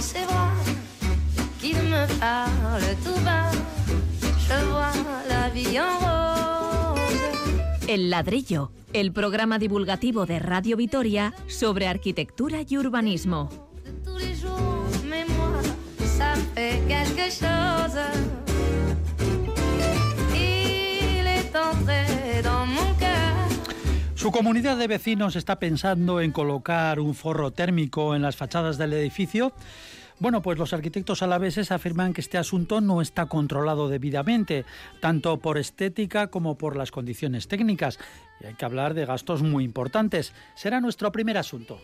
ses bras, qu'il me parle tout bas. Je vois la vie en rose. El ladrillo, el programa divulgativo de Radio Vitoria sobre arquitectura y urbanismo. de tous les jours, mais moi, ça me fait quelque chose. Il est entré dans mon cœur. Su comunidad de vecinos está pensando en colocar un forro térmico en las fachadas del edificio. Bueno, pues los arquitectos alaveses afirman que este asunto no está controlado debidamente, tanto por estética como por las condiciones técnicas. Y hay que hablar de gastos muy importantes. Será nuestro primer asunto.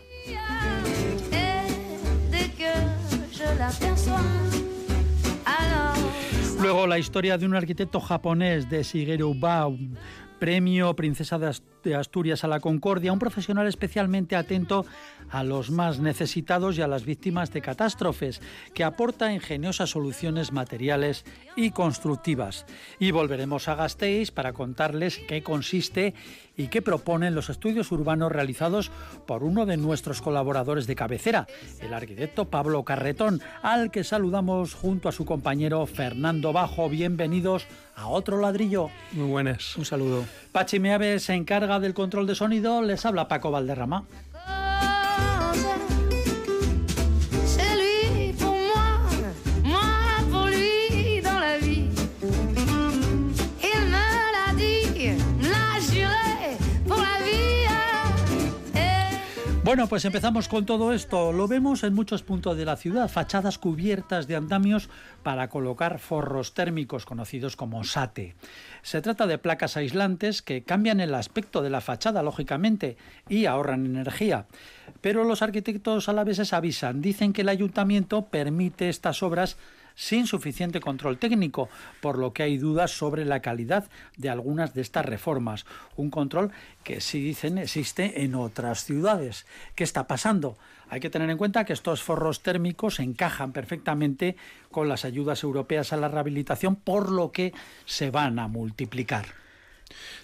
Luego la historia de un arquitecto japonés de Shigeru Baum, premio Princesa de Ast- de Asturias a la Concordia, un profesional especialmente atento a los más necesitados y a las víctimas de catástrofes, que aporta ingeniosas soluciones materiales y constructivas. Y volveremos a Gasteiz para contarles qué consiste y qué proponen los estudios urbanos realizados por uno de nuestros colaboradores de cabecera, el arquitecto Pablo Carretón, al que saludamos junto a su compañero Fernando Bajo. Bienvenidos a otro ladrillo. Muy buenas. Un saludo. Pachi Meave se encarga del control de sonido, les habla Paco Valderrama. Bueno, pues empezamos con todo esto. Lo vemos en muchos puntos de la ciudad, fachadas cubiertas de andamios para colocar forros térmicos conocidos como SATE. Se trata de placas aislantes que cambian el aspecto de la fachada, lógicamente, y ahorran energía. Pero los arquitectos alaveses avisan, dicen que el ayuntamiento permite estas obras sin suficiente control técnico, por lo que hay dudas sobre la calidad de algunas de estas reformas. Un control que sí dicen existe en otras ciudades. ¿Qué está pasando? Hay que tener en cuenta que estos forros térmicos encajan perfectamente con las ayudas europeas a la rehabilitación, por lo que se van a multiplicar.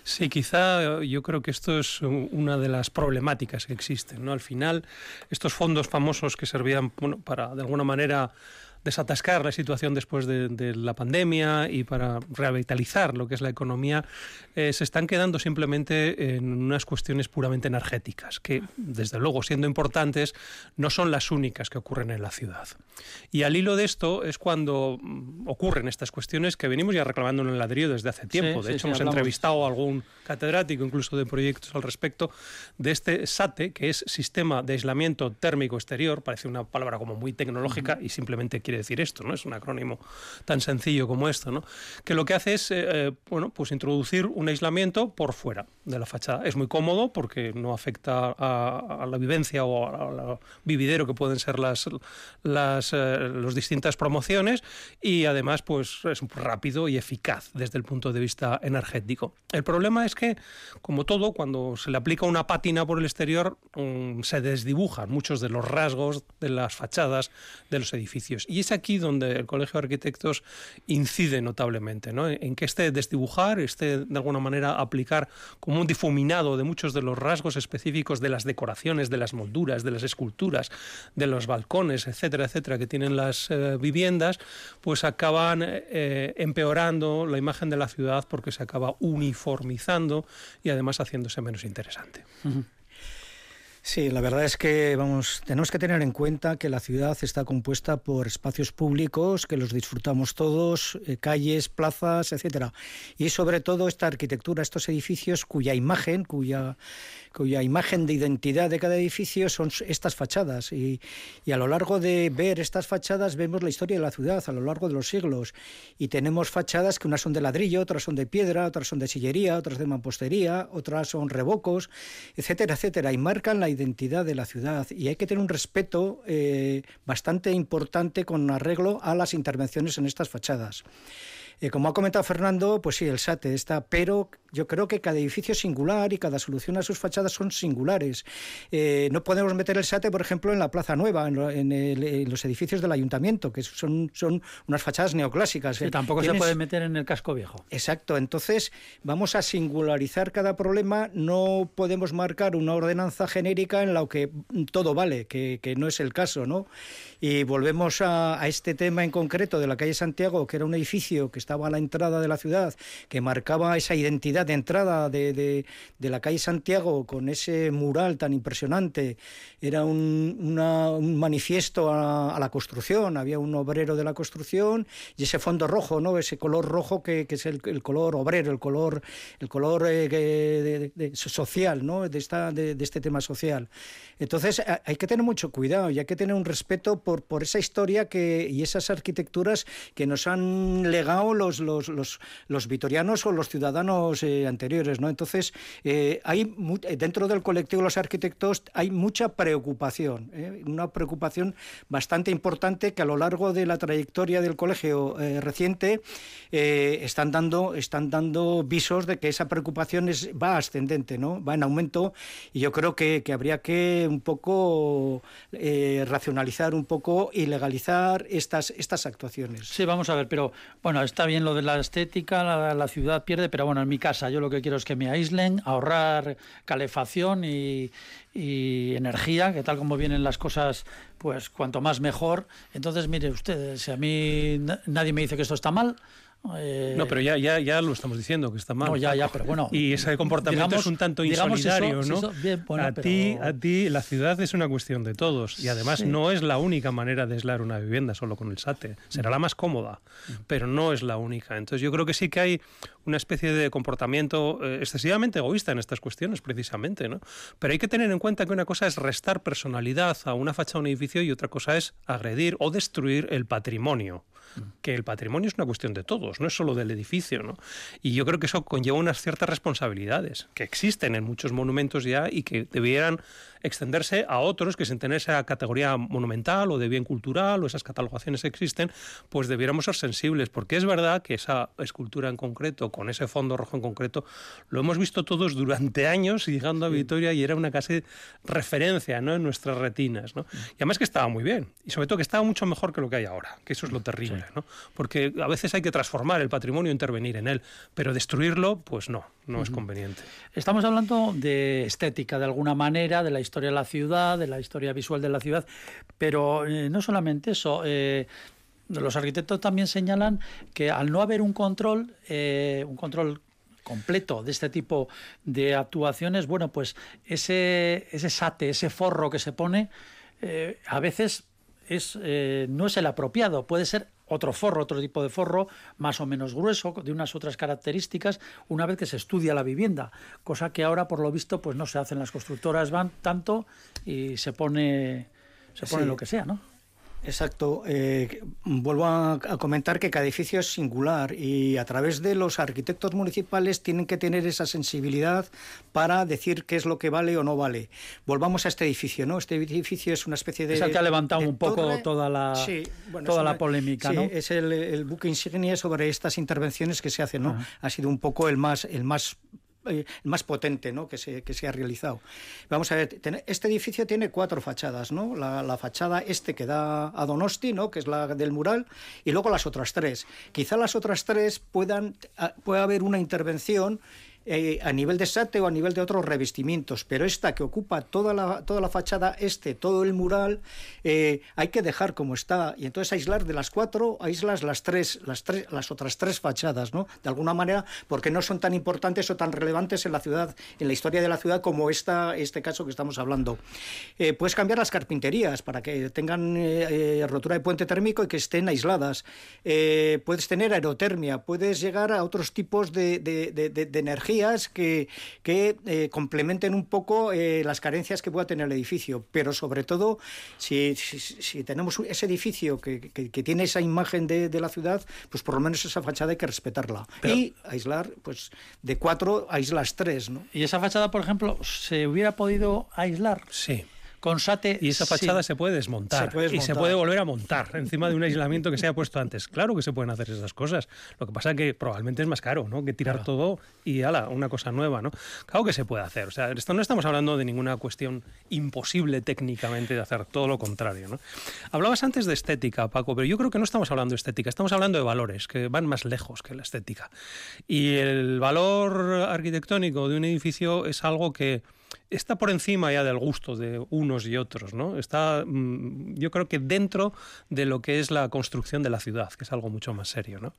Sí, quizá eh, yo creo que esto es una de las problemáticas que existen. ¿no? Al final, estos fondos famosos que servían para, de alguna manera, desatascar la situación después de, de la pandemia y para revitalizar lo que es la economía, eh, se están quedando simplemente en unas cuestiones puramente energéticas, que desde luego, siendo importantes, no son las únicas que ocurren en la ciudad. Y al hilo de esto es cuando mm, ocurren estas cuestiones que venimos ya reclamando en el ladrillo desde hace tiempo. Sí, de hecho, sí, hemos hablamos. entrevistado a algún catedrático, incluso de proyectos al respecto, de este SATE, que es Sistema de Aislamiento Térmico Exterior. Parece una palabra como muy tecnológica y simplemente quiere decir esto, ¿no? Es un acrónimo tan sencillo como esto, ¿no? Que lo que hace es, eh, eh, bueno, pues introducir un aislamiento por fuera de la fachada. Es muy cómodo porque no afecta a, la vivencia o a la vividero que pueden ser las, las eh, distintas promociones y además pues es rápido y eficaz desde el punto de vista energético. El problema es que, como todo, cuando se le aplica una pátina por el exterior, mm, se desdibujan muchos de los rasgos de las fachadas de los edificios. Y es aquí donde el Colegio de Arquitectos incide notablemente, ¿no? en que este desdibujar, este de alguna manera aplicar como un difuminado de muchos de los rasgos específicos de las decoraciones, de las molduras, de las esculturas, de los balcones, etcétera, etcétera, que tienen las eh, viviendas, pues acaban eh, empeorando la imagen de la ciudad porque se acaba uniformizando y además haciéndose menos interesante. Sí, la verdad es que vamos, tenemos que tener en cuenta que la ciudad está compuesta por espacios públicos que los disfrutamos todos, eh, calles, plazas, etcétera. Y sobre todo esta arquitectura, estos edificios cuya imagen, cuya cuya imagen de identidad de cada edificio son estas fachadas. Y, y a lo largo de ver estas fachadas vemos la historia de la ciudad a lo largo de los siglos. Y tenemos fachadas que unas son de ladrillo, otras son de piedra, otras son de sillería, otras de mampostería, otras son revocos, etcétera, etcétera. Y marcan la identidad de la ciudad. Y hay que tener un respeto eh, bastante importante con arreglo a las intervenciones en estas fachadas. Como ha comentado Fernando, pues sí, el SATE está, pero yo creo que cada edificio es singular y cada solución a sus fachadas son singulares. Eh, no podemos meter el SATE, por ejemplo, en la Plaza Nueva, en, los edificios del ayuntamiento, que son, son unas fachadas neoclásicas. Y tampoco se puede meter en el casco viejo. Exacto, entonces vamos a singularizar cada problema, no podemos marcar una ordenanza genérica en la que todo vale, que, no es el caso, ¿no? Y volvemos a, a este tema en concreto de la calle Santiago, que era un edificio que estaba a la entrada de la ciudad, que marcaba esa identidad de entrada de, de, la calle Santiago con ese mural tan impresionante. Era un, un manifiesto a, la construcción, había un obrero de la construcción y ese fondo rojo, ¿no? ese color rojo que, que es el, el, color obrero, el color, el color eh, social ¿no? de, esta, de, este tema social. Entonces hay que tener mucho cuidado y hay que tener un respeto por, por esa historia que, y esas arquitecturas que nos han legado los, los, los, los vitorianos o los ciudadanos eh, anteriores. ¿no? Entonces, eh, hay dentro del colectivo de los arquitectos hay mucha preocupación, ¿eh? una preocupación bastante importante que a lo largo de la trayectoria del colegio reciente están, dando, están dando visos de que esa preocupación es, va ascendente, ¿no? va en aumento y yo creo que, que habría que un poco racionalizar un poco y legalizar estas, estas actuaciones. Sí, vamos a ver, pero bueno, está bien lo de la estética, la, ciudad pierde, pero bueno, en mi casa yo lo que quiero es que me aíslen, ahorrar calefacción y, energía, que tal como vienen las cosas, pues cuanto más mejor. Entonces, mire usted, si a mí nadie me dice que esto está mal, eh, no, pero ya, ya, ya lo estamos diciendo, que está mal. No, ya, ya, pero bueno. Y ese comportamiento es un tanto insolidario, ¿no? a, ti, a ti, la ciudad es una cuestión de todos. Y además no es la única manera de aislar una vivienda solo con el SATE. Será la más cómoda, pero no es la única. Entonces yo creo que sí que hay una especie de comportamiento eh, excesivamente egoísta en estas cuestiones, precisamente, ¿no? Pero hay que tener en cuenta que una cosa es restar personalidad a una fachada de un edificio y otra cosa es agredir o destruir el patrimonio que el patrimonio es una cuestión de todos, no es solo del edificio. ¿no? Y yo creo que eso conlleva unas ciertas responsabilidades que existen en muchos monumentos ya y que debieran extenderse a otros que sin tener esa categoría monumental o de bien cultural o esas catalogaciones existen, pues debiéramos ser sensibles, porque es verdad que esa escultura en concreto, con ese fondo rojo en concreto, lo hemos visto todos durante años llegando a Vitoria y era una casi referencia ¿no? en nuestras retinas. ¿no? Y además que estaba muy bien, y sobre todo que estaba mucho mejor que lo que hay ahora, que eso es lo terrible, ¿no? porque a veces hay que transformar el patrimonio, intervenir en él, pero destruirlo, pues no, no es conveniente. Estamos hablando de estética, de alguna manera, de la historia de la ciudad, de la historia visual de la ciudad, pero eh, no solamente eso. Eh, los arquitectos también señalan que al no haber un control, eh, un control completo de este tipo de actuaciones, bueno, pues ese, ese sate, ese forro que se pone, a veces es, no es el apropiado, puede ser otro forro, otro tipo de forro, más o menos grueso, de unas otras características, una vez que se estudia la vivienda, cosa que ahora, por lo visto, pues no se hacen las constructoras, van tanto y se pone, se pone lo que sea, ¿no? Exacto. Eh, vuelvo a, comentar que cada edificio es singular y a través de los arquitectos municipales tienen que tener esa sensibilidad para decir qué es lo que vale o no vale. Volvamos a este edificio, ¿no? Este edificio es una especie de... Es el que ha levantado un poco toda la, toda la polémica, sí, ¿no? es el, buque insignia sobre estas intervenciones que se hacen, ¿no? Ha sido un poco el más, el más eh, más potente ¿no? que, se, que se ha realizado. Vamos a ver, este edificio tiene cuatro fachadas, ¿no? La, fachada este que da a Donosti, ¿no? que es la del mural, y luego las otras tres. Quizá las otras tres puedan, ah, pueda haber una intervención eh, a nivel de SATE o a nivel de otros revestimientos, pero esta que ocupa toda la, toda la fachada este, todo el mural, eh, hay que dejar como está y entonces aislar de las cuatro, aislas las tres, las tres, las otras tres fachadas, ¿no? De alguna manera, porque no son tan importantes o tan relevantes en la ciudad, en la historia de la ciudad como esta, este caso que estamos hablando. Eh, puedes cambiar las carpinterías para que tengan rotura de puente térmico y que estén aisladas. puedes tener aerotermia, puedes llegar a otros tipos de, de energía que, que eh, complementen un poco eh, las carencias que pueda tener el edificio. Pero sobre todo, si, si, tenemos ese edificio que, que, tiene esa imagen de, de, la ciudad, pues por lo menos esa fachada hay que respetarla. y aislar, pues de cuatro aislas tres. ¿no? ¿Y esa fachada, por ejemplo, se hubiera podido aislar? Sí. Con SATE. Y esa fachada sí. se puede desmontar Se puede y se puede volver a montar encima de un aislamiento que se haya puesto antes. Claro que se pueden hacer esas cosas. Lo que pasa es que probablemente es más caro, ¿no? Que tirar todo y ala, una cosa nueva, ¿no? Claro que se puede hacer. O sea, esto no estamos hablando de ninguna cuestión imposible técnicamente de hacer, todo lo contrario, ¿no? Hablabas antes de estética, Paco, pero yo creo que no estamos hablando de estética, estamos hablando de valores que van más lejos que la estética. Y el valor arquitectónico de un edificio es algo que está por encima ya del gusto de unos y otros, ¿no? Está, mm, yo creo que dentro de lo que es la construcción de la ciudad, que es algo mucho más serio, ¿no?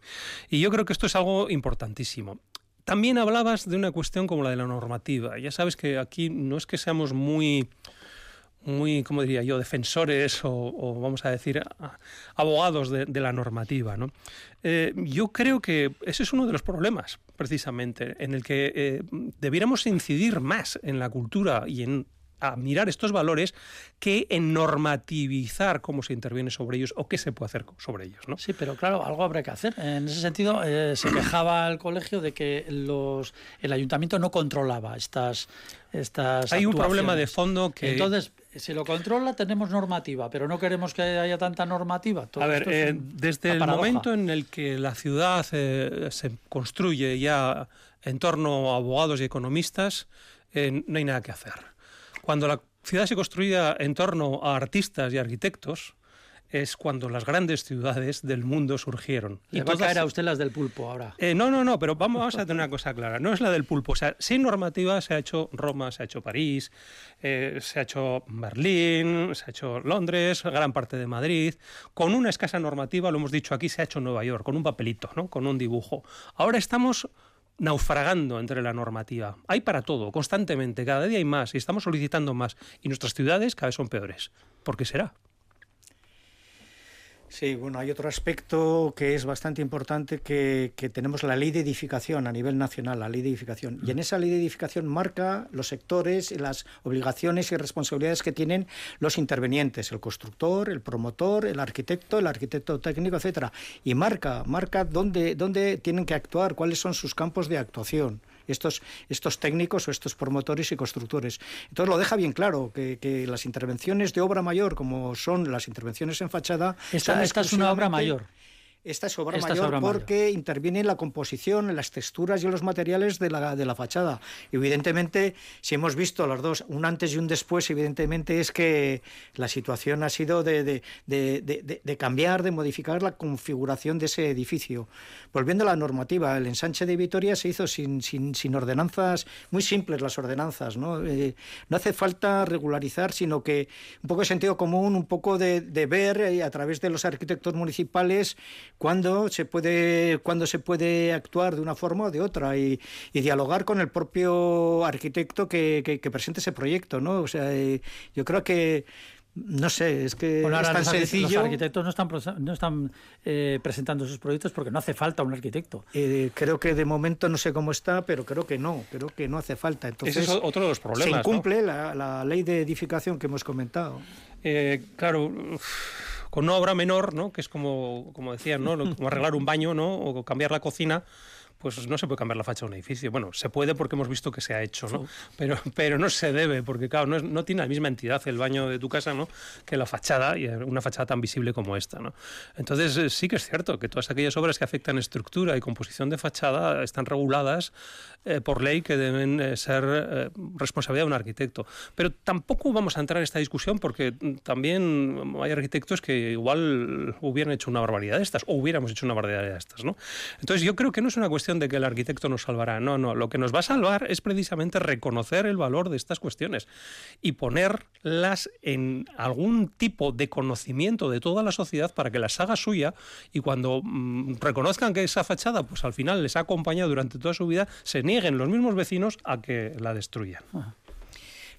Y yo creo que esto es algo importantísimo. También hablabas de una cuestión como la de la normativa. Ya sabes que aquí no es que seamos muy muy, como diría yo, defensores o, vamos a decir, abogados de, de la normativa. ¿no? Eh, yo creo que ese es uno de los problemas, precisamente, en el que eh, debiéramos incidir más en la cultura y en a mirar estos valores que en normativizar cómo se interviene sobre ellos o qué se puede hacer sobre ellos. ¿no? Sí, pero claro, algo habrá que hacer. En ese sentido, eh, se quejaba el colegio de que los, el ayuntamiento no controlaba estas, estas Hay un problema de fondo que... Entonces, si lo controla, tenemos normativa, pero no queremos que haya tanta normativa. Todo A ver, es eh, desde el paradoja. momento en el que la ciudad eh, se construye ya en torno a abogados y economistas, eh, no hay nada que hacer. Cuando la ciudad se construía en torno a artistas y arquitectos, es cuando las grandes ciudades del mundo surgieron. Y va a todas- caer a usted las del pulpo ahora. eh, no, no, no, pero vamos, vamos a tener una cosa clara. No es la del pulpo. O sea, sin normativa se ha hecho Roma, se ha hecho París, eh, se ha hecho Berlín, se ha hecho Londres, gran parte de Madrid. Con una escasa normativa, lo hemos dicho aquí, se ha hecho Nueva York, con un papelito, ¿no? con un dibujo. Ahora estamos naufragando entre la normativa. Hay para todo, constantemente, cada día hay más y estamos solicitando más. Y nuestras ciudades cada vez son peores. ¿Por qué será? Sí, bueno, hay otro aspecto que es bastante importante que, que tenemos la ley de edificación a nivel nacional, la ley de edificación. Y en esa ley de edificación marca los sectores, y las obligaciones y responsabilidades que tienen los intervenientes, el constructor, el promotor, el arquitecto, el arquitecto técnico, etcétera. Y marca, marca dónde, dónde tienen que actuar, cuáles son sus campos de actuación. Estos, estos técnicos o estos promotores y constructores. Entonces lo deja bien claro que, que las intervenciones de obra mayor, como son las intervenciones en fachada, Esta, esta es una obra mayor. Esta es obra Esta es mayor obra mayor. porque interviene en la composición, en las texturas y en los materiales de la, de la fachada. Evidentemente, si hemos visto las dos, un antes y un después, evidentemente es que la situación ha sido de, de- de- de- de- de cambiar, de modificar la configuración de ese edificio. Volviendo a la normativa, el ensanche de Vitoria se hizo sin, sin, sin ordenanzas, muy simples las ordenanzas. ¿no? Eh, no hace falta regularizar, sino que un poco de sentido común, un poco de, de ver eh, a través de los arquitectos municipales cuándo se puede, cuándo se puede actuar de una forma o de otra y, y dialogar con el propio arquitecto que, que- que presente ese proyecto. ¿no? O sea, eh, yo creo que no sé, es que Bueno, es ahora tan los, sencillo. los arquitectos no están, no están eh, presentando sus proyectos porque no hace falta un arquitecto. Eh, creo que de momento no sé cómo está, pero creo que no, creo que no hace falta. Entonces, Ese es otro de los problemas. se ¿no? incumple la, la ley de edificación que hemos comentado. Eh, claro, uf, con una obra menor, ¿no? que es como, como decían, ¿no? Como arreglar un baño ¿no? o cambiar la cocina, pues no se puede cambiar la facha de un edificio. Bueno, se puede porque hemos visto que se ha hecho, ¿no? Pero, pero no se debe, porque claro, no, es- no tiene la misma entidad el baño de tu casa ¿no? que la fachada, y una fachada tan visible como esta. ¿no? Entonces eh, sí que es cierto que todas aquellas obras que afectan estructura y composición de fachada están reguladas eh, por ley que deben eh, ser eh, responsabilidad de un arquitecto. Pero tampoco vamos a entrar en esta discusión porque mm, también hay arquitectos que igual hubieran hecho una barbaridad de estas o hubiéramos hecho una barbaridad de estas. ¿no? Entonces yo creo que no es una cuestión de que el arquitecto nos salvará. No, no. Lo que nos va a salvar es precisamente reconocer el valor de estas cuestiones y ponerlas en algún tipo de conocimiento de toda la sociedad para que las haga suya y cuando mm, reconozcan que esa fachada pues al final les ha acompañado durante toda su vida, se nieguen los mismos vecinos a que la destruyan.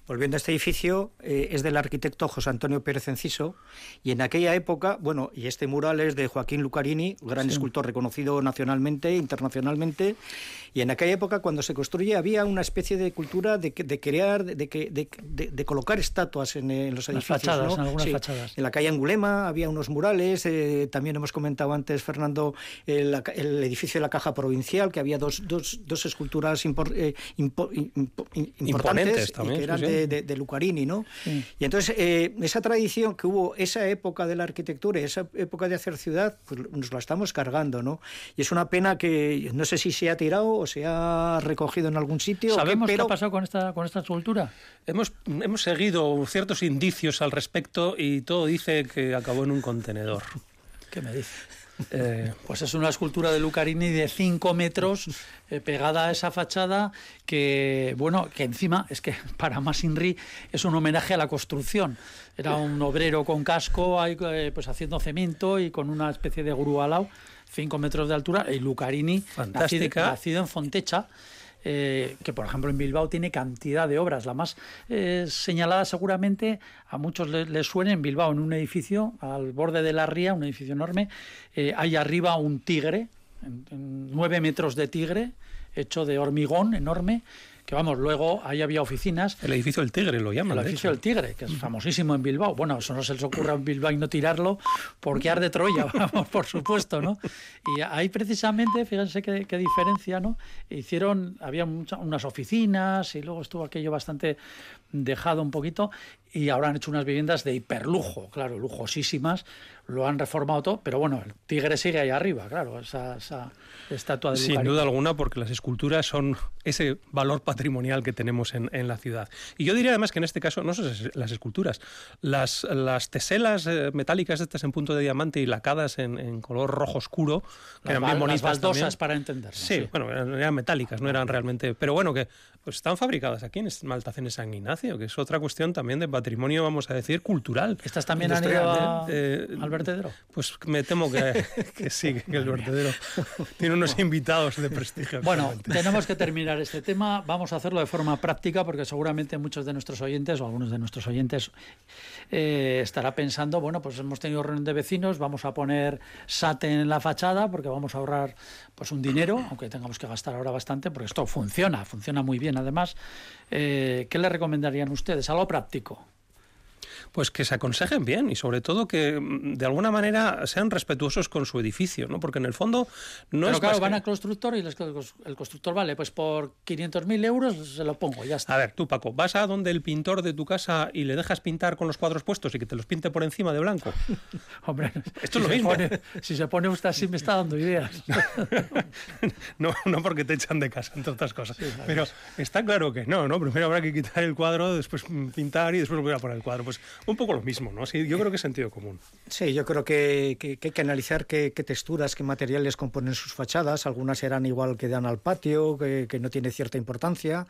Volviendo a este edificio, eh, es del arquitecto José Antonio Pérez Enciso, y en aquella época, bueno, y este mural es de Joaquín Lucarini, gran escultor reconocido nacionalmente, internacionalmente, y en aquella época cuando se construye había una especie de cultura de, de crear, de, de, de- colocar estatuas en, eh, en los Las edificios. fachadas, ¿no? en algunas Sí. fachadas. En la calle Angulema había unos murales, eh, también hemos comentado antes, Fernando, el, ca- el edificio de la Caja Provincial, que había dos, dos, dos esculturas impor- eh, impo- impo- Imponentes importantes y también, que eran sí, sí. de, de, Lucarini, ¿no? Y entonces eh, esa tradición que hubo, esa época de la arquitectura, esa época de hacer ciudad, pues nos la estamos cargando, ¿no? Y es una pena que no sé si se ha tirado o se ha recogido en algún sitio. ¿Sabemos qué, pero... qué ha pasado con esta, con esta escultura? Hemos, hemos seguido ciertos indicios al respecto y todo dice que acabó en un contenedor. ¿Qué me dice? Eh, pues es una escultura de Lucarini de 5 metros eh, pegada a esa fachada que, bueno, que encima es que para Masinri es un homenaje a la construcción. Era un obrero con casco, ahí, eh, pues haciendo cemento y con una especie de grúa al lado, 5 metros de altura, y Lucarini, Fantástica. nacido en Fontecha, eh, que por ejemplo en Bilbao tiene cantidad de obras. La más eh, señalada seguramente a muchos les, suene en Bilbao, en un edificio al borde de la ría, un edificio enorme, eh, hay arriba un tigre, nueve metros de tigre, hecho de hormigón enorme, que vamos, luego ahí había oficinas. El edificio del Tigre lo llaman. El edificio del Tigre, que es famosísimo en Bilbao. Bueno, eso no se les ocurra en Bilbao y no tirarlo porque arde Troya, vamos, por supuesto, ¿no? Y ahí precisamente, fíjense qué, diferencia, ¿no? Hicieron, había unas oficinas y luego estuvo aquello bastante dejado un poquito y ahora han hecho unas viviendas de hiperlujo, claro, lujosísimas, lo han reformado todo, pero bueno, el tigre sigue ahí arriba, claro, esa, estatua de Sin duda alguna, porque las esculturas son ese valor patrimonial que tenemos en, la ciudad. Y yo diría además que en este caso, no son las esculturas, las, las teselas eh, metálicas estas en punto de diamante y lacadas en, color rojo oscuro, que eran bien bonitas. Las baldosas para entender. Sí, bueno, eran, metálicas, no eran realmente, pero bueno, que pues están fabricadas aquí en Maltacén San Ignacio, que es otra cuestión también de patrimonio, vamos a decir, cultural. ¿Estas también han ido eh, al vertedero? Pues me temo que, sí, que el vertedero tiene unos invitados de prestigio. Bueno, tenemos que terminar este tema. Vamos a hacerlo de forma práctica porque seguramente muchos de nuestros oyentes o algunos de nuestros oyentes eh, estará pensando, bueno, pues hemos tenido reunión de vecinos, vamos a poner SAT en la fachada porque vamos a ahorrar pues un dinero, aunque tengamos que gastar ahora bastante, porque esto funciona, funciona muy bien además. Eh, ¿Qué le recomendarían ustedes? Algo práctico. Pues que se aconsejen bien y sobre todo que mm, de alguna manera sean respetuosos con su edificio, ¿no? Porque en el fondo no es. claro, van al constructor y el constructor vale, pues por 500.000 euros se lo pongo, ya está. A ver, tú Paco, vas a donde el pintor de tu casa y le dejas pintar con los cuadros puestos y que te los pinte por encima de blanco. Hombre, esto es lo mismo. si se pone usted así me está dando ideas. no, no porque te echan de casa, entre otras cosas. Pero está claro que no, ¿no? Primero habrá que quitar el cuadro, después pintar y después volver a poner el cuadro. Pues un poco lo mismo, ¿no? Sí, yo creo que es sentido común. Sí, yo creo que, hay que analizar qué, texturas, qué materiales componen sus fachadas. Algunas serán igual que dan al patio, que, no tiene cierta importancia,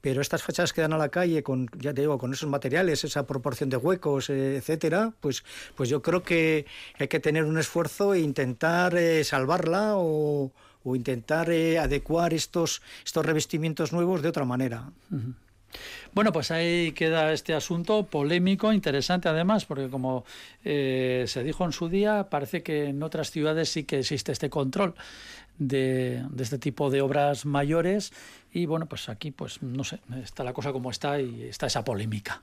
pero estas fachadas que dan a la calle con, ya te digo, con esos materiales, esa proporción de huecos, eh, etcétera, pues, pues yo creo que hay que tener un esfuerzo e intentar eh, salvarla o, intentar eh, adecuar estos, estos revestimientos nuevos de otra manera. Bueno, pues ahí queda este asunto polémico, interesante además, porque como eh, se dijo en su día, parece que en otras ciudades sí que existe este control de, este tipo de obras mayores y bueno, pues aquí pues no sé, está la cosa como está y está esa polémica.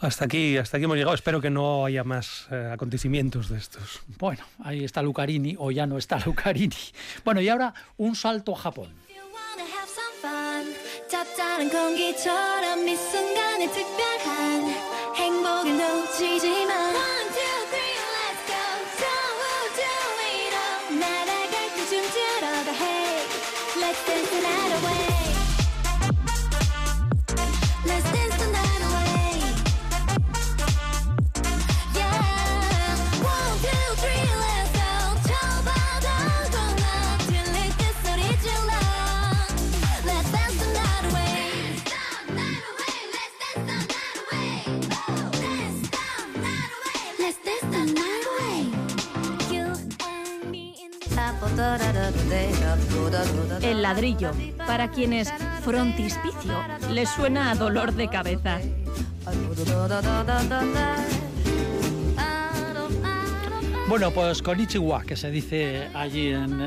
Hasta aquí, hasta aquí hemos llegado. Espero que no haya más eh, acontecimientos de estos. Bueno, ahí está Lucarini o ya no está Lucarini. Bueno, y ahora un salto a Japón. 짭짤한 공기처럼 이 순간에 특별 El ladrillo, para quienes frontispicio les suena a dolor de cabeza. Bueno, pues con Ichiwa, que se dice allí en,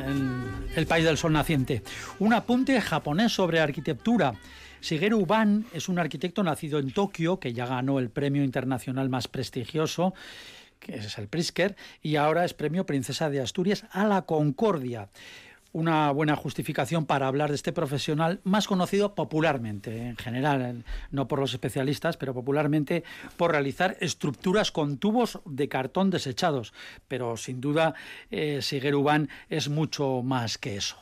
el país del sol naciente. Un apunte japonés sobre arquitectura. Shigeru Ban es un arquitecto nacido en Tokio que ya ganó el premio internacional más prestigioso que es el Prisker, y ahora es premio Princesa de Asturias a la Concordia. Una buena justificación para hablar de este profesional más conocido popularmente, en general, no por los especialistas, pero popularmente por realizar estructuras con tubos de cartón desechados. Pero sin duda, eh, es mucho más que eso.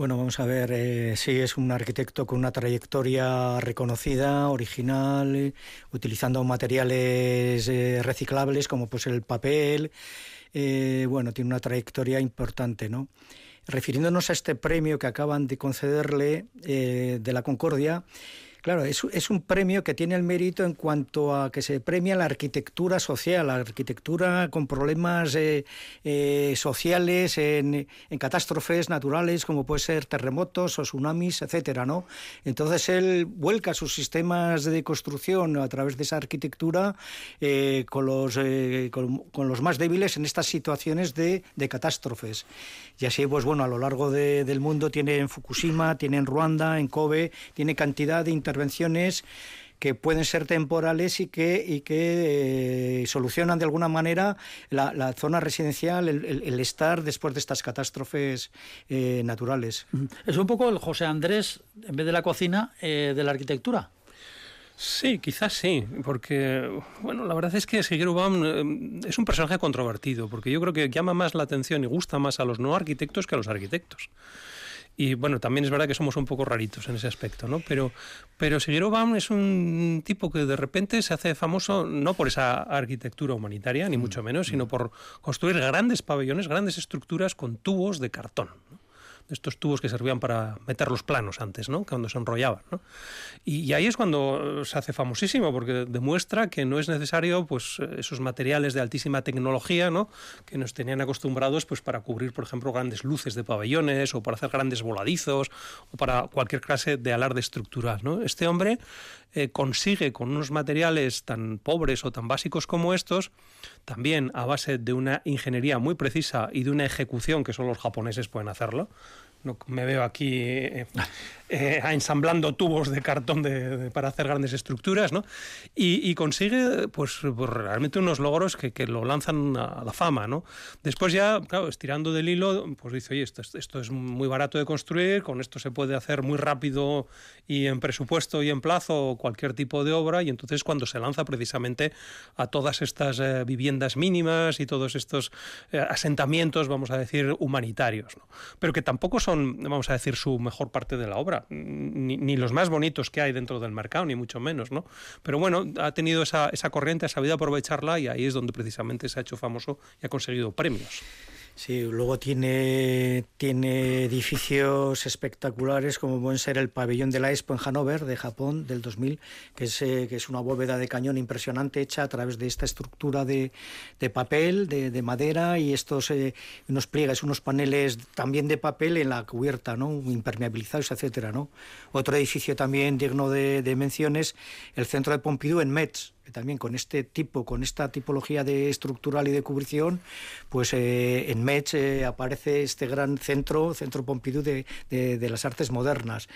Bueno, vamos a ver, eh, sí, es un arquitecto con una trayectoria reconocida, original, eh, utilizando materiales eh, reciclables como pues el papel, eh, bueno, tiene una trayectoria importante, ¿no? Refiriéndonos a este premio que acaban de concederle eh, de la Concordia, Claro, es, un premio que tiene el mérito en cuanto a que se premia la arquitectura social, la arquitectura con problemas eh, eh, sociales en, catástrofes naturales como puede ser terremotos o tsunamis, etcétera, ¿no? Entonces él vuelca sus sistemas de construcción a través de esa arquitectura eh, con, los, con, los más débiles en estas situaciones de, de, catástrofes. Y así, pues bueno, a lo largo de, del mundo tiene en Fukushima, tiene en Ruanda, en Kobe, tiene cantidad de intervenciones que pueden ser temporales y que, y que eh, solucionan de alguna manera la, la zona residencial, el, el, el, estar después de estas catástrofes eh, naturales. Es un poco el José Andrés, en vez de la cocina, eh, de la arquitectura. Sí, quizás sí, porque bueno, la verdad es que Shigeru Baum eh, es un personaje controvertido, porque yo creo que llama más la atención y gusta más a los no arquitectos que a los arquitectos. Y bueno, también es verdad que somos un poco raritos en ese aspecto, ¿no? Pero, pero Shigeru Baum es un tipo que de repente se hace famoso no por esa arquitectura humanitaria, ni mucho menos, sino por construir grandes pabellones, grandes estructuras con tubos de cartón. ¿no? Estos tubos que servían para meter los planos antes, ¿no? cuando se enrollaban. ¿no? Y, ahí es cuando se hace famosísimo, porque demuestra que no es necesario pues, esos materiales de altísima tecnología ¿no? que nos tenían acostumbrados pues, para cubrir, por ejemplo, grandes luces de pabellones o para hacer grandes voladizos o para cualquier clase de alarde estructural. ¿no? Este hombre eh, consigue con unos materiales tan pobres o tan básicos como estos, también a base de una ingeniería muy precisa y de una ejecución que solo los japoneses pueden hacerlo, no me veo aquí eh, eh, ensamblando tubos de cartón para hacer grandes estructuras, ¿no? Y, consigue, pues, pues, realmente unos logros que, lo lanzan a la fama, ¿no? Después ya, claro, estirando del hilo, pues dice, oye, esto, esto es muy barato de construir, con esto se puede hacer muy rápido y en presupuesto y en plazo cualquier tipo de obra, y entonces cuando se lanza precisamente a todas estas eh, viviendas mínimas y todos estos eh, asentamientos, vamos a decir, humanitarios, ¿no? Pero que tampoco son, vamos a decir, su mejor parte de la obra ni, ni, los más bonitos que hay dentro del mercado, ni mucho menos, ¿no? Pero bueno, ha tenido esa, esa corriente, ha sabido aprovecharla y ahí es donde precisamente se ha hecho famoso y ha conseguido premios. Sí, luego tiene, tiene edificios espectaculares como pueden ser el pabellón de la Expo en Hannover, de Japón, del 2000, que es, eh, que es una bóveda de cañón impresionante hecha a través de esta estructura de, de papel, de, de, madera y estos eh, unos pliegues, unos paneles también de papel en la cubierta, ¿no? impermeabilizados, etcétera, ¿no? Otro edificio también digno de, de menciones, el centro de Pompidou en Metz, también con este tipo, con esta tipología de estructural y de cubrición, pues eh, en Metz eh, aparece este gran centro, Centro Pompidou de, las artes modernas.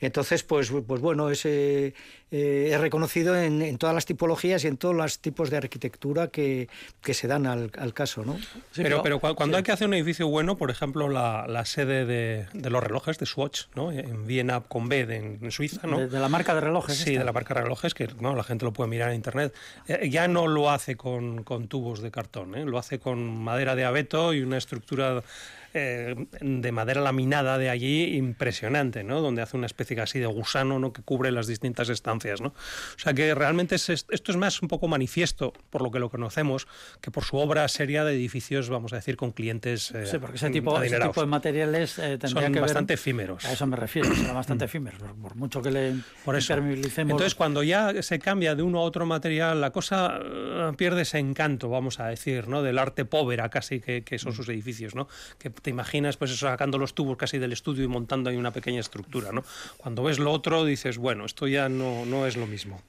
Entonces, pues, pues bueno, es, eh, es reconocido en, en, todas las tipologías y en todos los tipos de arquitectura que, que se dan al, al caso, ¿no? Sí, pero, pero, cuando sí. hay que hacer un edificio bueno, por ejemplo, la, la sede de, de, los relojes de Swatch, ¿no? En Viena con B de, en, Suiza, ¿no? De, de, la marca de relojes. Sí, esta. de la marca de relojes, que bueno, la gente lo puede mirar en internet. Eh, ya no lo hace con, con tubos de cartón, ¿eh? lo hace con madera de abeto y una estructura eh, de madera laminada de allí impresionante, ¿no? Donde hace una especie casi de gusano, ¿no? Que cubre las distintas estancias, ¿no? O sea que realmente es, esto es más un poco manifiesto, por lo que lo conocemos, que por su obra seria de edificios, vamos a decir, con clientes eh, Sí, porque ese tipo, ese tipo de materiales eh, Son que bastante ver, efímeros. A eso me refiero, son bastante efímeros, por, por, mucho que le por eso. Entonces, cuando ya se cambia de uno a otro material, la cosa uh, pierde ese encanto, vamos a decir, ¿no? Del arte povera casi que, que son sus edificios, ¿no? Que te imaginas pues eso, sacando los tubos casi del estudio y montando ahí una pequeña estructura, ¿no? Cuando ves lo otro dices, bueno, esto ya no, no es lo mismo.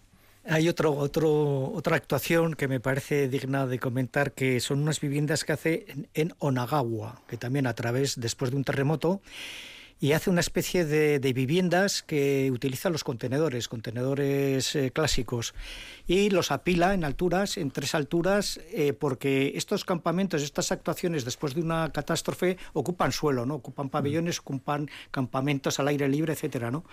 Hay otro, otra actuación que me parece digna de comentar, que son unas viviendas que hace en Onagawa, que también a través, después de un terremoto, y hace una especie de, viviendas que utiliza los contenedores, contenedores eh, clásicos, y los apila en alturas, en tres alturas, eh, porque estos campamentos, estas actuaciones después de una catástrofe ocupan suelo, ¿no? Ocupan pabellones, ocupan campamentos al aire libre, etcétera, ¿no?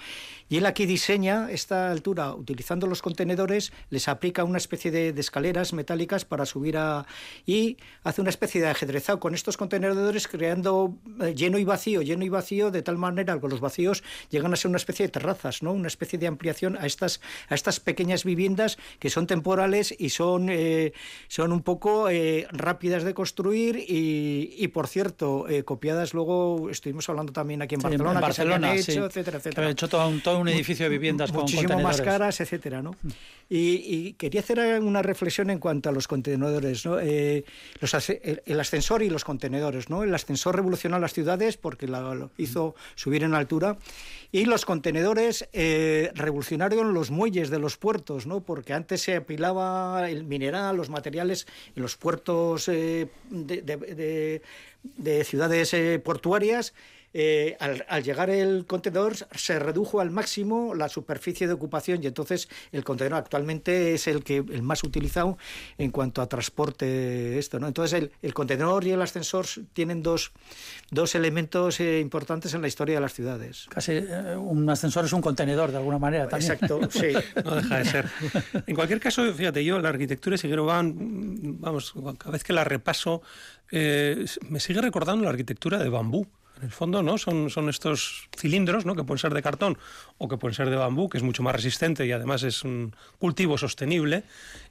Y él aquí diseña esta altura utilizando los contenedores, les aplica una especie de, escaleras metálicas para subir a y hace una especie de ajedrezado con estos contenedores creando eh, lleno y vacío, lleno y vacío de tal manera que los vacíos llegan a ser una especie de terrazas, ¿no? Una especie de ampliación a estas a estas pequeñas viviendas que son temporales y son eh, son un poco eh, rápidas de construir y, por cierto copiadas luego estuvimos hablando también aquí en Barcelona, en Barcelona hecho, etcétera, etcétera. hecho todo un, todo un edificio de viviendas muchísimo más caras, etcétera, ¿no? Y, quería hacer una reflexión en cuanto a los contenedores, ¿no? Eh, el, ascensor y los contenedores, ¿no? El ascensor revolucionó las ciudades porque lo hizo subir en altura y los contenedores eh, revolucionaron los muelles de los puertos, ¿no? Porque antes se apilaba el mineral, los materiales en los puertos eh, de, ciudades portuarias eh, al, llegar el contenedor se redujo al máximo la superficie de ocupación y entonces el contenedor actualmente es el que el más utilizado en cuanto a transporte esto, ¿no? Entonces el, contenedor y el ascensor tienen dos, dos elementos eh, importantes en la historia de las ciudades. Casi eh, un ascensor es un contenedor de alguna manera también. Exacto, sí. no deja de ser. En cualquier caso, fíjate, yo la arquitectura de van, vamos, cada vez que la repaso, me sigue recordando la arquitectura de bambú. En el fondo, ¿no? Son, son estos cilindros, ¿no? Que pueden ser de cartón o que pueden ser de bambú, que es mucho más resistente y además es un cultivo sostenible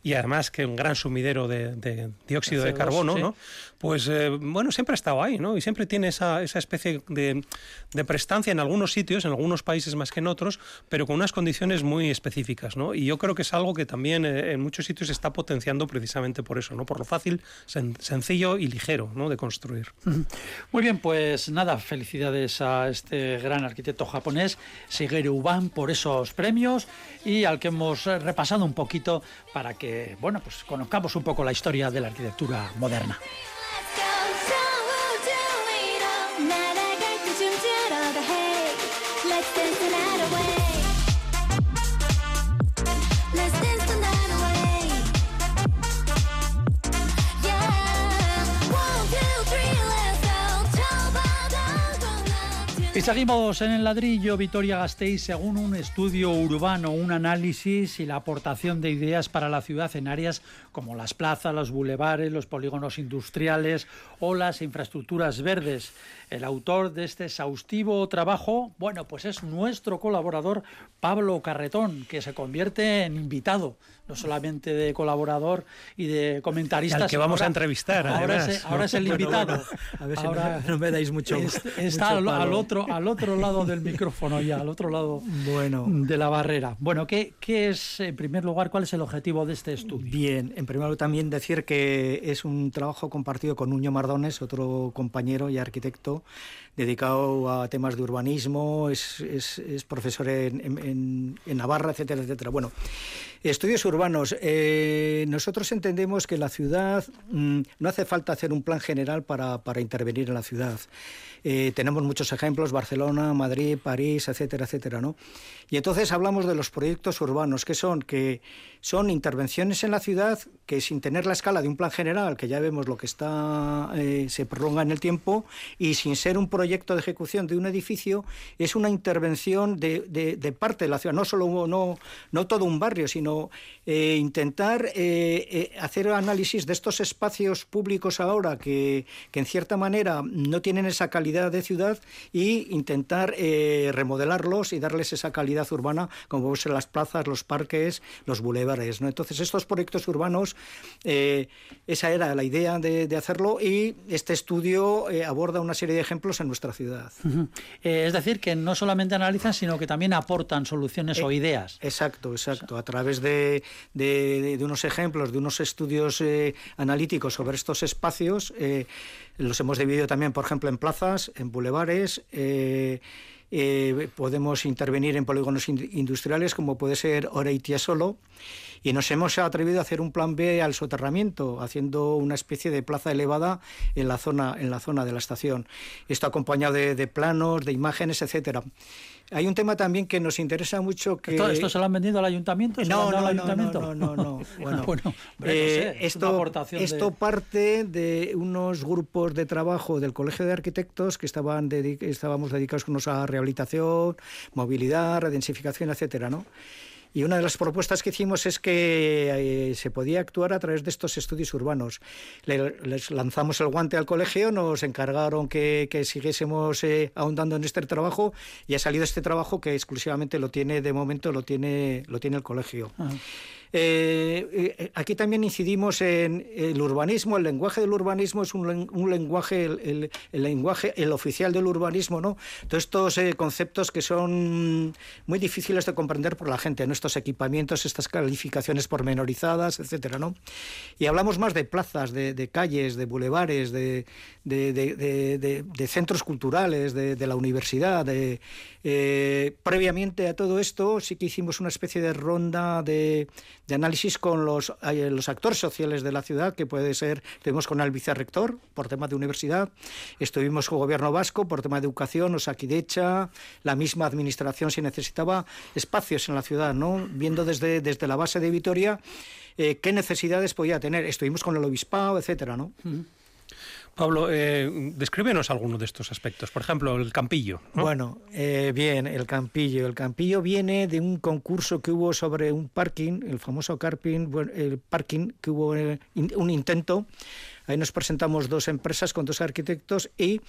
y además que un gran sumidero de, dióxido de carbono, ¿no? Pues eh, bueno, siempre ha estado ahí, ¿no? Y siempre tiene esa, esa especie de, de, prestancia en algunos sitios, en algunos países más que en otros, pero con unas condiciones muy específicas, ¿no? Y yo creo que es algo que también eh, en muchos sitios se está potenciando precisamente por eso, ¿no? Por lo fácil, sencillo y ligero, ¿no? De construir. Muy bien, pues nada, felicidades a este gran arquitecto japonés, Shigeru Uban, por esos premios y al que hemos repasado un poquito para que, bueno, pues conozcamos un poco la historia de la arquitectura moderna. Y seguimos en el ladrillo Vitoria Gasteiz según un estudio urbano, un análisis y la aportación de ideas para la ciudad en áreas como las plazas, los bulevares, los polígonos industriales o las infraestructuras verdes. El autor de este exhaustivo trabajo, bueno, pues es nuestro colaborador Pablo Carretón, que se convierte en invitado no solamente de colaborador y de comentarista. Al que vamos a entrevistar. Ahora, es, el invitado. a ver si no, me dais mucho. está al, otro, al otro lado del micrófono ya, al otro lado bueno. de la barrera. Bueno, ¿qué, ¿qué es, en primer lugar, cuál es el objetivo de este estudio? Bien, en primer lugar también decir que es un trabajo compartido con Nuño Mardones, otro compañero y arquitecto dedicado a temas de urbanismo, es, es, profesor en, en, Navarra, etcétera, etcétera. Bueno, estudios urbanos. Eh, nosotros entendemos que la ciudad mm, no hace falta hacer un plan general para, para intervenir en la ciudad. Eh, tenemos muchos ejemplos, Barcelona, Madrid, París, etcétera, etcétera, ¿no? Y entonces hablamos de los proyectos urbanos, que son que son intervenciones en la ciudad que sin tener la escala de un plan general, que ya vemos lo que está eh, se prolonga en el tiempo, y sin ser un proyecto de ejecución de un edificio, es una intervención de, de, parte de la ciudad, no solo no, no todo un barrio, sino eh, intentar hacer análisis de estos espacios públicos ahora que, que en cierta manera no tienen esa calidad de ciudad y intentar eh, remodelarlos y darles esa calidad urbana, como ser las plazas, los parques, los bulevares. ¿No? Entonces, estos proyectos urbanos, eh, esa era la idea de, hacerlo y este estudio eh, aborda una serie de ejemplos en nuestra ciudad. es decir, que no solamente analizan, sino que también aportan soluciones o ideas. Exacto, exacto. A través de, de, unos ejemplos, de unos estudios analíticos sobre estos espacios, los hemos dividido también, por ejemplo, en plazas, en bulevares, eh, podemos intervenir en polígonos industriales como puede ser Oreitia solo y nos hemos atrevido a hacer un plan B al soterramiento, haciendo una especie de plaza elevada en la zona, en la zona de la estación. Esto acompañado de, planos, de imágenes, etcétera. Hay un tema también que nos interesa mucho que... ¿Esto, se lo han vendido al ayuntamiento? No, no, al no, ayuntamiento? no, no, no, Bueno, bueno eh, esto, esto parte de unos grupos de trabajo del Colegio de Arquitectos que estaban estábamos dedicados unos a rehabilitación, movilidad, redensificación, etcétera, ¿no? Y una de las propuestas que hicimos es que eh, se podía actuar a través de estos estudios urbanos. les lanzamos el guante al colegio, nos encargaron que, siguiésemos eh, ahondando en este trabajo y ha salido este trabajo que exclusivamente lo tiene, de momento, lo tiene, lo tiene el colegio. Eh, eh, aquí también incidimos en el urbanismo, el lenguaje del urbanismo es un, lenguaje, el, lenguaje, el oficial del urbanismo, ¿no? Todos estos eh, conceptos que son muy difíciles de comprender por la gente, Estos equipamientos, estas calificaciones pormenorizadas, etcétera, ¿no? Y hablamos más de plazas, de, calles, de bulevares, de centros culturales, de, la universidad. previamente a todo esto, sí que hicimos una especie de ronda de, de análisis con los, eh, los actores sociales de la ciudad, que puede ser, estuvimos con el vicerrector por tema de universidad, estuvimos con el gobierno vasco por tema de educación, Osakidecha, la misma administración si necesitaba espacios en la ciudad, ¿no? viendo desde, desde la base de Vitoria eh, qué necesidades podía tener. Estuvimos con el obispado, etcétera, ¿no? Pablo, eh, descríbenos alguno de estos aspectos. Por ejemplo, el campillo. Bueno, eh, bien, el campillo. El campillo viene de un concurso que hubo sobre un parking, el famoso carping, el parking, que hubo eh, un intento. Ahí nos presentamos dos empresas con dos arquitectos y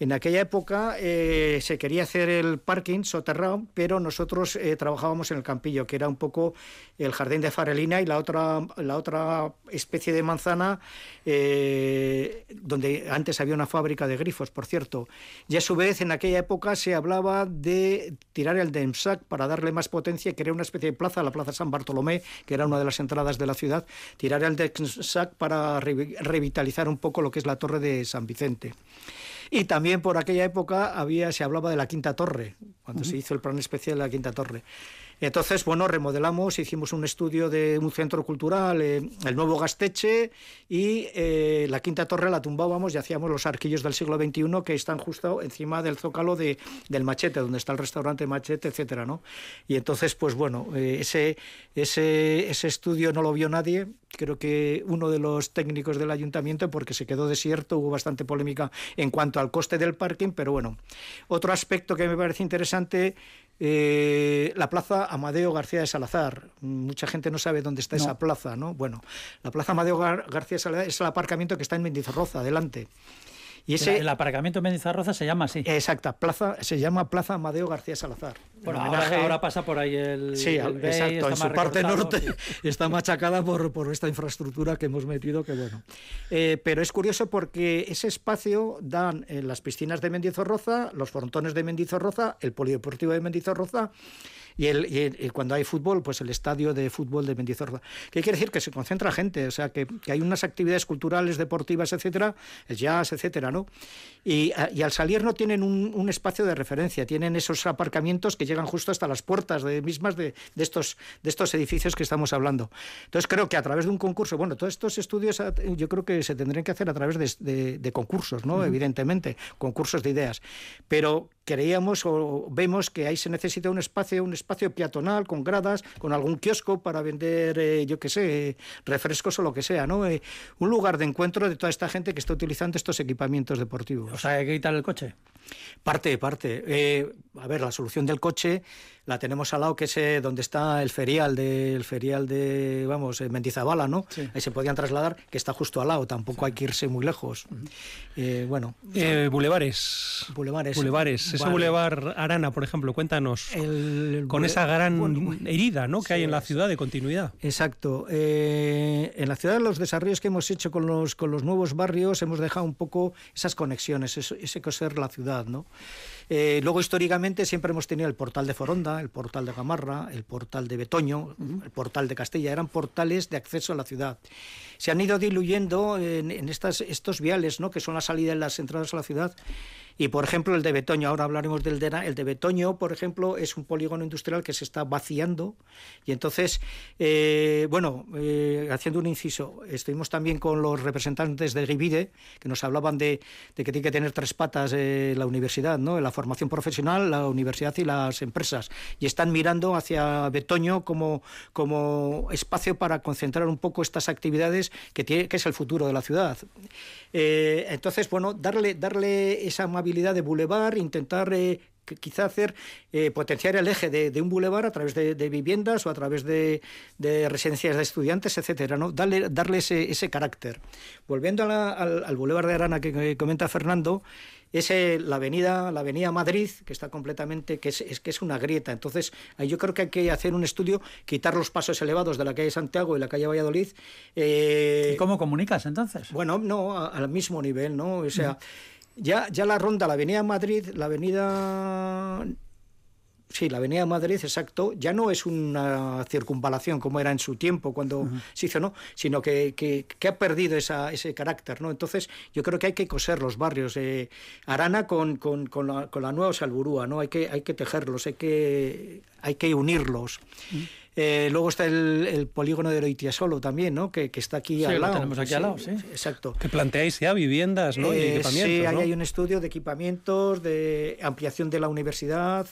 en aquella época eh, se quería hacer el parking soterrado, pero nosotros eh, trabajábamos en el campillo, que era un poco el jardín de Farelina y la otra, la otra especie de manzana, eh, donde antes había una fábrica de grifos, por cierto. Y a su vez, en aquella época se hablaba de tirar el DEMSAC para darle más potencia, que era una especie de plaza, la Plaza San Bartolomé, que era una de las entradas de la ciudad, tirar el DEMSAC para revitalizar un poco lo que es la Torre de San Vicente. Y también por aquella época había, se hablaba de la Quinta Torre, cuando se hizo el plan especial de la Quinta Torre. Entonces, bueno, remodelamos, hicimos un estudio de un centro cultural, eh, el nuevo Gasteche, y eh, la Quinta Torre la tumbábamos y hacíamos los arquillos del siglo XXI que están justo encima del zócalo de, del Machete, donde está el restaurante Machete, etcétera, ¿no? Y entonces, pues bueno, eh, ese, ese, ese estudio no lo vio nadie, creo que uno de los técnicos del ayuntamiento, porque se quedó desierto, hubo bastante polémica en cuanto al coste del parking, pero bueno, otro aspecto que me parece interesante eh, la plaza Amadeo García de Salazar. Mucha gente no sabe dónde está esa plaza, ¿no? Bueno, la plaza Amadeo García de Salazar es el aparcamiento que está en Mendizorroza, adelante. Y ese, el aparcamiento en Mendizarroza se llama así. Exacta, plaza, se llama Plaza Amadeo García Salazar. Bueno, ahora, pasa por ahí el. Sí, exacto. En su parte norte está machacada por, por, esta infraestructura que hemos metido, que bueno. Eh, pero es curioso porque ese espacio dan en las piscinas de Mendizorroza, los frontones de Mendizorroza, el polideportivo de Mendizorroza y, el, cuando hay fútbol, pues el estadio de fútbol de Mendizorroza. ¿Qué quiere decir? Que se concentra gente, o sea, que, hay unas actividades culturales, deportivas, etcétera, el jazz, etcétera, ¿no? Y, al salir no tienen un, espacio de referencia, tienen esos aparcamientos que llegan justo hasta las puertas de mismas de, estos, de estos edificios que estamos hablando. Entonces creo que a través de un concurso, bueno, todos estos estudios ah, yo creo que se tendrían que hacer a través de, concursos, ¿no? Evidentemente, concursos de ideas. Pero creíamos o vemos que ahí se necesita un espacio, un espacio peatonal con gradas, con algún kiosco para vender, eh, yo qué sé, refrescos o lo que sea, ¿no? Eh, un lugar de encuentro de toda esta gente que está utilizando estos equipamientos deportivos. O sea, hay que quitar el coche. Parte, parte. Eh, a ver, la solución del coche la tenemos al lado, que es eh, donde está el ferial de, el ferial de, vamos, Mendizabala, ¿no? Ahí se podían trasladar, que está justo al lado, tampoco hay que irse muy lejos. Eh, bueno. bulevares. Bulevares. Bulevares. Ese bulevar Arana, por ejemplo, cuéntanos. con esa gran herida, ¿no? Que hay en la ciudad de continuidad. Exacto. en la ciudad, los desarrollos que hemos hecho con los, con los nuevos barrios, hemos dejado un poco esas conexiones, ese, ese coser la ciudad, ¿no? Eh, luego, históricamente, siempre hemos tenido el portal de Foronda, el portal de Gamarra, el portal de Betoño, el portal de Castilla. Eran portales de acceso a la ciudad. Se han ido diluyendo en, estas, estos viales, ¿no? que son la salida y las entradas a la ciudad. Y por ejemplo, el de Betoño, ahora hablaremos del de el de Betoño, por ejemplo, es un polígono industrial que se está vaciando. Y entonces, eh, bueno, eh, haciendo un inciso, estuvimos también con los representantes de Rivide, que nos hablaban de, que tiene que tener tres patas eh, la universidad, ¿no? la formación profesional, la universidad y las empresas. Y están mirando hacia Betoño como, como espacio para concentrar un poco estas actividades que, tiene, que es el futuro de la ciudad. entonces, bueno, darle, darle esa amabilidad de bulevar, intentar quizá hacer eh, potenciar el eje de, un bulevar a través de, viviendas o a través de, residencias de estudiantes, etcétera, ¿no? Darle, darle ese, ese carácter. Volviendo al, al bulevar de Arana que, comenta Fernando, es la avenida la avenida Madrid que está completamente que es, que es una grieta entonces yo creo que hay que hacer un estudio quitar los pasos elevados de la calle Santiago y la calle Valladolid eh, ¿Y cómo comunicas entonces? bueno no al mismo nivel no o sea ya, ya la ronda, la avenida Madrid, la avenida Sí, la Avenida Madrid, exacto, ya no es una circunvalación como era en su tiempo cuando se hizo, ¿no? Sino que, que, ha perdido esa, ese carácter, ¿no? Entonces, yo creo que hay que coser los barrios. Eh, Arana con, con, con, la, con, la, nueva Salburúa, ¿no? Hay que, hay que tejerlos, hay que, hay que unirlos. Eh, luego está el, polígono de solo también, ¿no? Que, está aquí al lado. Lo tenemos aquí al lado, sí. Exacto. Que planteáis ya viviendas, ¿no? y eh, equipamientos, sí, ahí hay un estudio de equipamientos, de ampliación de la universidad.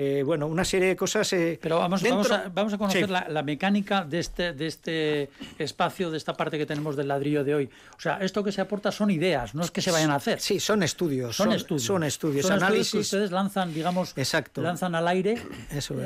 Eh, bueno, una serie de cosas. Eh, Pero vamos, vamos, a, vamos a conocer la, mecánica de este, de este espacio, de esta parte que tenemos del ladrillo de hoy. O sea, esto que se aporta son ideas, no es que se vayan a hacer. Sí, son estudios. Son, estudios. Son estudios. análisis. que ustedes lanzan, digamos, lanzan al aire,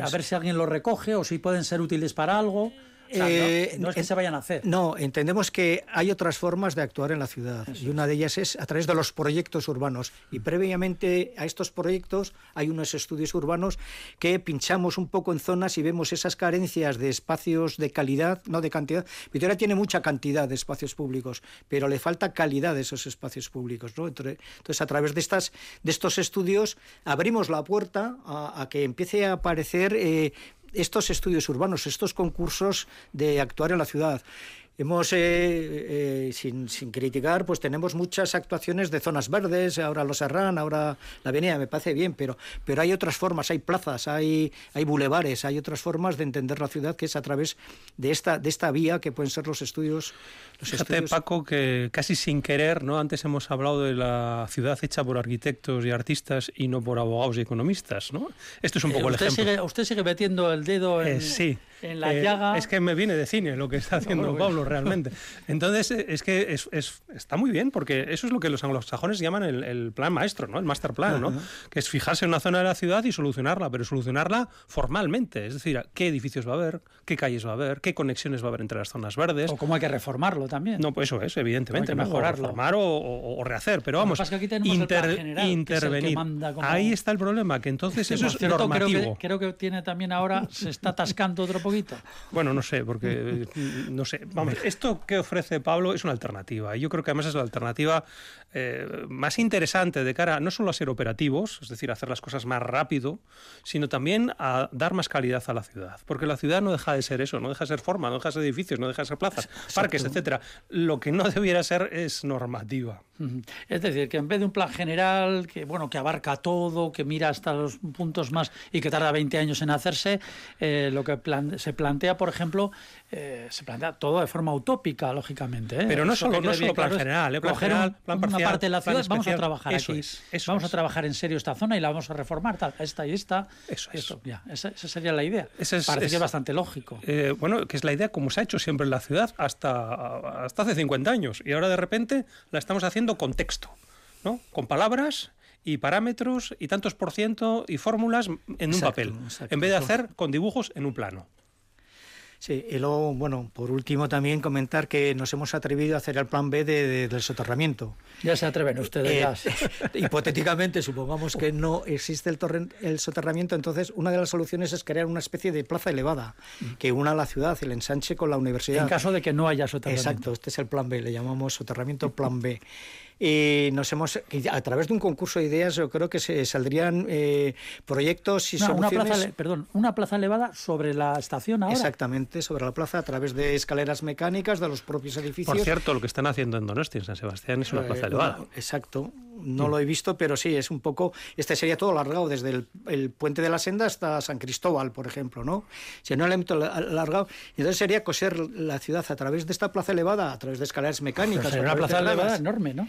a ver si alguien lo recoge o si pueden ser útiles para algo. Eh, no, es que se vayan a hacer. No, entendemos que hay otras formas de actuar en la ciudad y una de ellas es a través de los proyectos urbanos. Y previamente a estos proyectos hay unos estudios urbanos que pinchamos un poco en zonas y vemos esas carencias de espacios de calidad, no de cantidad. Vitoria tiene mucha cantidad de espacios públicos, pero le falta calidad de esos espacios públicos. Entonces, a través de, estas, de estos estudios abrimos la puerta a, que empiece a aparecer eh, estos estudios urbanos, estos concursos de actuar en la ciudad. Hemos, eh, eh, sin, criticar, pues tenemos muchas actuaciones de zonas verdes, ahora los Serrán, ahora la Avenida, me parece bien, pero, pero hay otras formas, hay plazas, hay, hay bulevares, hay otras formas de entender la ciudad que es a través de esta, de esta vía que pueden ser los estudios. Los Fíjate, Paco, que casi sin querer, ¿no? Antes hemos hablado de la ciudad hecha por arquitectos y artistas y no por abogados y economistas, ¿no? Esto es un poco el usted ejemplo. Sigue, usted sigue metiendo el dedo en... Eh, sí en la eh, llaga. Es que me viene de cine lo que está haciendo Pablo realmente. Entonces, eh, es que es, está muy bien, porque eso es lo que los anglosajones llaman el, plan maestro, ¿no? El master plan, ¿no? Que es fijarse en una zona de la ciudad y solucionarla, pero solucionarla formalmente. Es decir, qué edificios va a haber, qué calles va a haber, qué conexiones va a haber entre las zonas verdes. O cómo hay que reformarlo también. No, pues eso es, evidentemente. Mejorarlo. Reformar o, rehacer. Pero vamos, intervenir. Ahí está el problema, que entonces eso es normativo. Creo que, creo que tiene también ahora, se está atascando otro poco bueno, no sé, porque no sé. Vamos, esto que ofrece Pablo es una alternativa. Yo creo que además es la alternativa eh, más interesante de cara no solo a ser operativos, es decir, a hacer las cosas más rápido, sino también a dar más calidad a la ciudad. Porque la ciudad no deja de ser eso, no deja de ser forma, no deja de ser edificios, no deja de ser plazas, parques, etcétera. Lo que no debiera ser es normativa. Es decir, que en vez de un plan general que bueno que abarca todo, que mira hasta los puntos más y que tarda 20 años en hacerse, eh, lo que se plantea, por ejemplo, eh, se plantea todo de forma utópica, lógicamente. Pero no solo, no solo plan general, plan general, plan parcial, parte de la ciudad, vamos a trabajar eso aquí, es, vamos a trabajar en serio esta zona y la vamos a reformar, tal, esta y esta. Eso es. ya, esa, sería la idea. Parece que es bastante lógico. Eh, bueno, que es la idea como se ha hecho siempre en la ciudad hasta, hasta hace 50 años y ahora de repente la estamos haciendo con texto, ¿no? Con palabras y parámetros y tantos por ciento y fórmulas en un papel, en vez de hacer con dibujos en un plano. Sí, y luego, bueno, por último también comentar que nos hemos atrevido a hacer el plan B del soterramiento. Ya se atreven ustedes. Eh, hipotéticamente, supongamos que no existe el, el soterramiento, entonces una de las soluciones es crear una especie de plaza elevada mm. que una la ciudad, el ensanche con la universidad. En caso de que no haya soterramiento. Exacto, este es el plan B, le llamamos soterramiento plan B. y nos hemos a través de un concurso de ideas yo creo que se saldrían eh, proyectos y soluciones una plaza, perdón una plaza elevada sobre la estación ahora exactamente sobre la plaza a través de escaleras mecánicas de los propios edificios por cierto lo que están haciendo en Donosti en San Sebastián es una plaza elevada exacto no lo he visto, pero sí, es un poco, este sería todo alargado, desde el, puente de la senda hasta San Cristóbal, por ejemplo, ¿no? Si no elemento alargado, entonces sería coser la ciudad a través de esta plaza elevada, a través de escaleras mecánicas. una plaza elevada enorme, ¿no?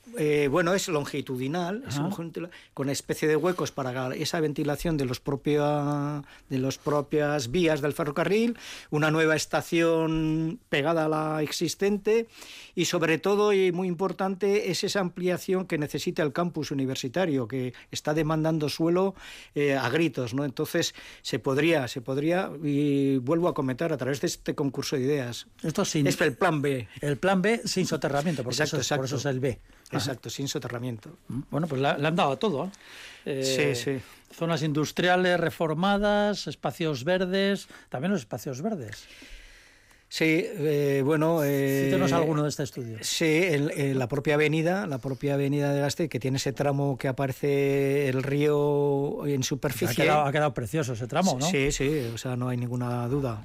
Eh, bueno, es longitudinal, es con especie de huecos para esa ventilación de los propia, de las propias vías del ferrocarril, una nueva estación pegada a la existente y sobre todo y muy importante es esa ampliación que necesita el campus universitario que está demandando suelo eh, a gritos, ¿no? Entonces se podría, se podría y vuelvo a comentar a través de este concurso de ideas. Esto sin, es el plan B. El plan B sin soterramiento, porque exacto, por eso es el B. Exacto, sin soterramiento. Mm, bueno, pues le, han dado todo. ¿eh? sí, sí. Zonas industriales reformadas, espacios verdes, también los espacios verdes. Sí, eh, bueno. Eh, alguno de este estudio. Sí, en, la propia avenida, la propia avenida de Gaste, que tiene ese tramo que aparece el río en superficie. Ha quedado, precioso ese tramo, ¿no? Sí, sí, o sea, no hay ninguna duda.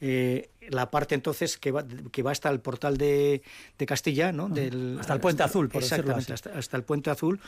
Eh, la parte entonces que va, que va hasta el portal de, de Castilla, ¿no? Del, hasta el puente azul, por exactamente, hasta, hasta, el puente azul,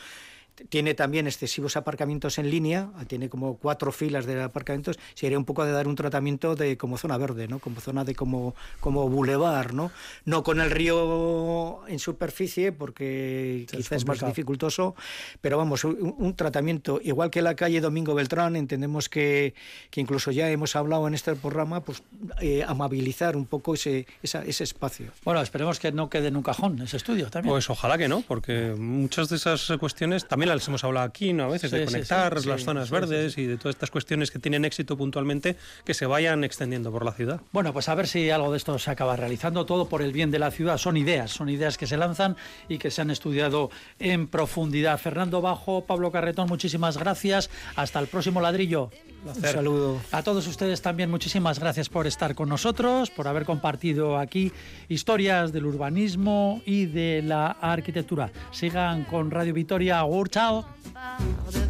tiene también excesivos aparcamientos en línea, tiene como cuatro filas de aparcamientos, sería un poco de dar un tratamiento de como zona verde, ¿no? Como zona de como como bulevar, ¿no? No con el río en superficie porque quizás es, más dificultoso, pero vamos, un, tratamiento igual que la calle Domingo Beltrán, entendemos que, que incluso ya hemos hablado en este programa, pues eh, amabilizar un poco ese ese espacio. Bueno, esperemos que no quede en un cajón ese estudio también. Pues ojalá que no, porque muchas de esas cuestiones también las hemos hablado aquí, ¿no? A veces de conectar las zonas verdes y de todas estas cuestiones que tienen éxito puntualmente que se vayan extendiendo por la ciudad. Bueno, pues a ver si algo de esto se acaba realizando, todo por el bien de la ciudad. Son ideas, son ideas que se lanzan y que se han estudiado en profundidad. Fernando Bajo, Pablo Carretón, muchísimas gracias. Hasta el próximo ladrillo. Un saludo. A todos ustedes también muchísimas gracias por estar con nosotros, por haber compartido aquí historias del urbanismo y de la arquitectura. Sigan con Radio Vitoria. Chao. De